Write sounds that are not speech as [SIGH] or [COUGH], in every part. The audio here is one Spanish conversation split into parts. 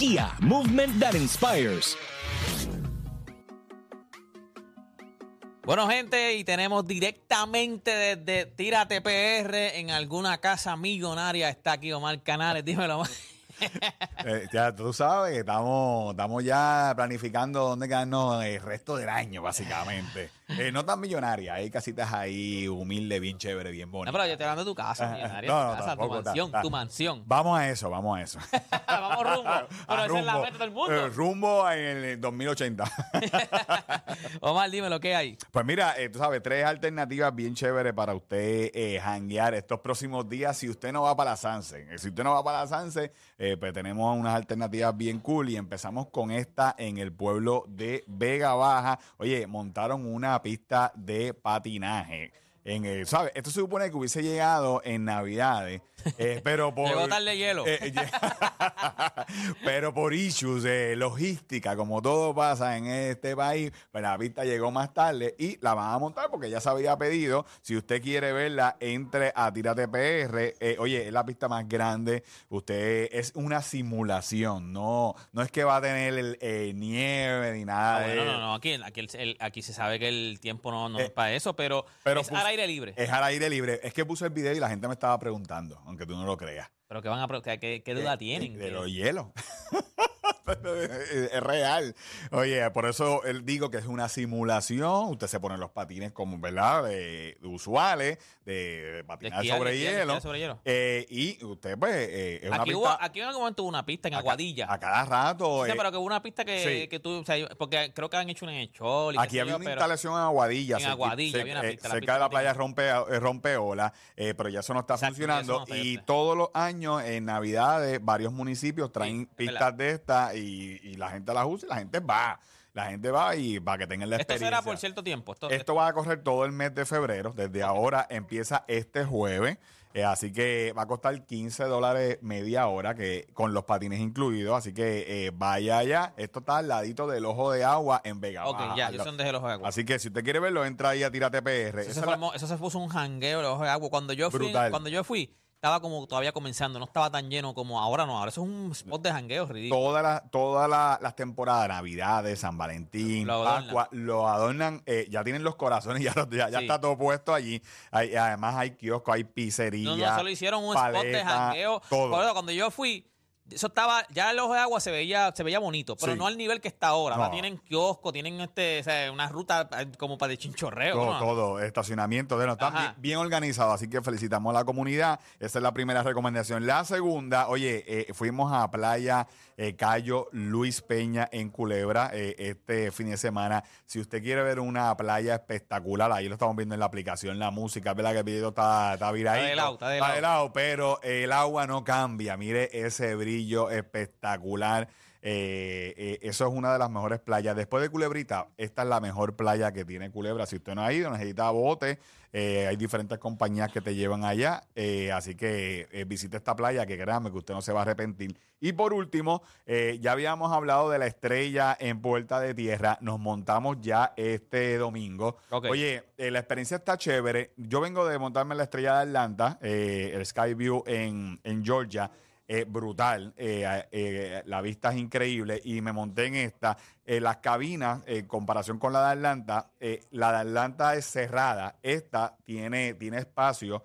Kia, movement that inspires. Bueno, gente, y tenemos directamente desde Tírate PR en alguna casa millonaria. Está aquí Omar Canales, dímelo. Omar. [LAUGHS] Eh, ya tú sabes, estamos, estamos ya planificando dónde quedarnos el resto del año, básicamente. Eh, no tan millonaria, hay casitas ahí humildes, bien chévere, bien No, bonitas. pero yo estoy hablando de tu casa, millonaria, No, tu no, casa, tu mansión, tu mansión. Vamos a eso, vamos a eso. [LAUGHS] Vamos rumbo. [LAUGHS] Pero esa es la meta del mundo. eh, rumbo en el 2080. [LAUGHS] Omar, dime lo que hay. Pues mira, eh, tú sabes, tres alternativas bien chéveres para usted janguear estos próximos días si usted no va para la Sanse. Si usted no va para la Sanse, pues tenemos unas alternativas bien cool y empezamos con esta en el pueblo de Vega Baja. Oye, montaron una pista de patinaje. En el, ¿sabes? Esto se supone que hubiese llegado en Navidades, eh, [LAUGHS] pero por... Llegó tarde hielo. Eh, lle- [LAUGHS] pero por issues de logística, como todo pasa en este país, pues la pista llegó más tarde y la van a montar porque ya se había pedido. Si usted quiere verla, entre a Tírate PR. Eh, oye, es la pista más grande. Usted es una simulación, no, no es que va a tener el, eh, nieve ni nada Ah, de bueno, no, no, aquí, aquí, el- el- aquí se sabe que el tiempo no, no Eh, es para eso, pero, es aire libre. Es al aire libre. Es que puse el video y la gente me estaba preguntando, aunque tú no lo creas. pero que van a que- ¿qué duda tienen? De Que- los hielos. [LAUGHS] [LAUGHS] es real. Oye, por eso él digo que es una simulación. Usted se pone los patines como, ¿verdad? De, de usuales, de, de patinar esquiar, sobre, de esquiar, de hielo. esquiar sobre hielo. Eh, y usted, pues, eh, es una Aquí, pista hubo, aquí en algún momento hubo una pista en Aguadilla. A, cada rato. Sí, eh, pero que hubo una pista que, sí. que tú, o sea, porque creo que han hecho una en Aquí había una instalación en Aguadilla. En Aguadilla cer- había una eh, la cerca pista de la playa rompe, eh, Rompeola, eh, pero ya eso no está Exacto, funcionando. no y todos los años, en Navidades, varios municipios traen pistas de estas y, y la gente las usa y la gente va. La gente va y para que tengan la Esto experiencia. será por cierto tiempo. Esto, Esto va a correr todo el mes de febrero. Desde ahora empieza este jueves. eh, así que va a costar 15 dólares media hora que con los patines incluidos. Así que eh, vaya allá. Esto está al ladito del ojo de agua en Vega ok, Baja, ya, yo dónde es el ojo de agua. Así que si usted quiere verlo, entra ahí a Tírate PR. eso, se la- eso puso un jangueo el ojo de agua. Cuando yo fui, Brutal. cuando yo fui, estaba como todavía comenzando, no estaba tan lleno como ahora no. Ahora eso es un spot de jangueo ridículo. Todas las todas la- las temporadas, Navidades, San Valentín, Lo adornan. Pascua, lo adornan, eh, ya tienen los corazones, [LAUGHS] ya, ya, ya Sí. está todo puesto allí. Hay- además hay kioscos, hay pizzería. No, no, solo hicieron un spot de jangueo. Todo. Por eso, cuando yo fui, eso estaba, ya el ojo de agua se veía, se veía bonito, pero Sí. no al nivel que está ahora. Ahora No. tienen kiosco, tienen este, o sea, una ruta eh, como para de chinchorreo. Todo, ¿no? todo, estacionamiento, de no, está Ajá. bien, bien organizado, así que felicitamos a la comunidad. Esa es la primera recomendación. La segunda, oye, eh, fuimos a Playa eh, Cayo Luis Peña en Culebra eh, este fin de semana. Si usted quiere ver una playa espectacular, ahí lo estamos viendo en la aplicación, la música, es verdad que el video está, está viradito. de lado, está de lado. lado, pero el agua no cambia. Mire ese brillo espectacular. Eh, eh, eso es una de las mejores playas. Después de Culebrita, esta es la mejor playa que tiene Culebra. Si usted no ha ido, necesita bote. eh, hay diferentes compañías que te llevan allá. así que visite esta playa, que créanme que usted no se va a arrepentir. Y por último, eh, ya habíamos hablado de la estrella en Puerta de Tierra. Nos montamos ya este domingo. Oye, la experiencia está chévere. Yo vengo de montarme en la estrella de Atlanta, el Skyview en, en Georgia. Eh, brutal, eh, eh, la vista es increíble y me monté en esta. Eh, las cabinas, en comparación con la de Atlanta, la de Atlanta es cerrada, esta tiene, tiene espacio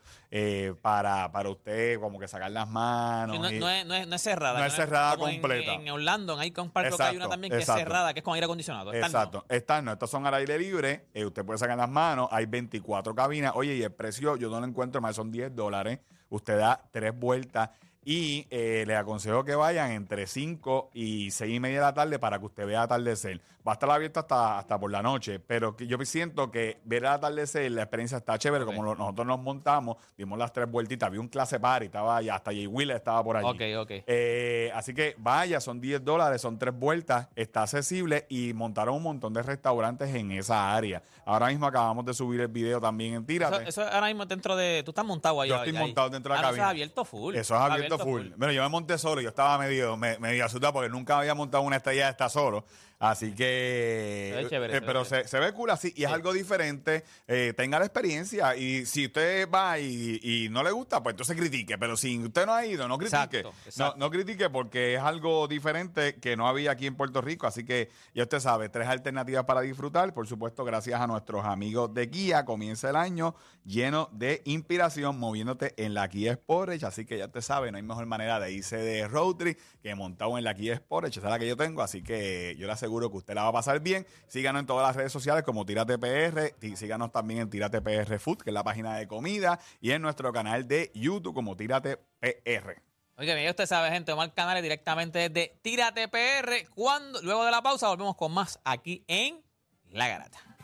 para, para usted como que sacar las manos. No, y- no es, no, es, no es cerrada. No es cerrada en- completa. En, Orlando, Icon Park, creo que hay una Exacto, también que exacto. es cerrada, que es con aire acondicionado. Exacto. Estas no, estas son al aire libre. usted puede sacar las manos. Hay 24 cabinas. Oye, y el precio yo no lo encuentro más, son 10 dólares. Usted da tres vueltas Y eh, les aconsejo que vayan entre 5 y 6 y media de la tarde para que usted vea atardecer. Va a estar abierto hasta, hasta por la noche, pero que yo siento que ver el atardecer, la experiencia está chévere. Como lo- nosotros nos montamos, dimos las tres vueltitas, vi un clase party, estaba allá, hasta Jay Wheeler estaba por allí. Ok, ok. Eh, así que vaya, son 10 dólares, son tres vueltas, está accesible y montaron un montón de restaurantes en esa área. Ahora mismo acabamos de subir el video también en Eso, Tírate. eso ahora mismo dentro de. Tú estás montado ahí. Yo estoy ahí. montado dentro de la Ah, no, cabina. Eso es abierto full. Eso es abierto, full. Bueno, yo me monté solo, yo estaba medio, me- medio asustado porque nunca había montado una estrella de esta solo. Así que. Chévere, eh, se pero se, se ve cool así y es algo diferente. eh, tenga la experiencia y si usted va y, y no le gusta, pues entonces critique. Pero si usted no ha ido, no critique. Exacto, No, exacto. no critique porque es algo diferente que no había aquí en Puerto Rico. Así que ya usted sabe, tres alternativas para disfrutar. Por supuesto, gracias a nuestros amigos de Kia. Comienza el año lleno de inspiración moviéndote en la Kia Sportage. Así que ya usted sabe, no hay mejor manera de irse de road trip que montado en la Kia Sportage. Esa es la que yo tengo. Así que yo le aseguro que usted la va a pasar bien. Síganos en todas las redes sociales como Tírate PR. Síganos también en Tírate PR Food, que es la página de comida. Y en nuestro canal de YouTube como Tírate PR. Oye, ya usted sabe, gente, Omar Canales directamente desde Tírate PR. Cuando, luego de la pausa volvemos con más aquí en La Garata.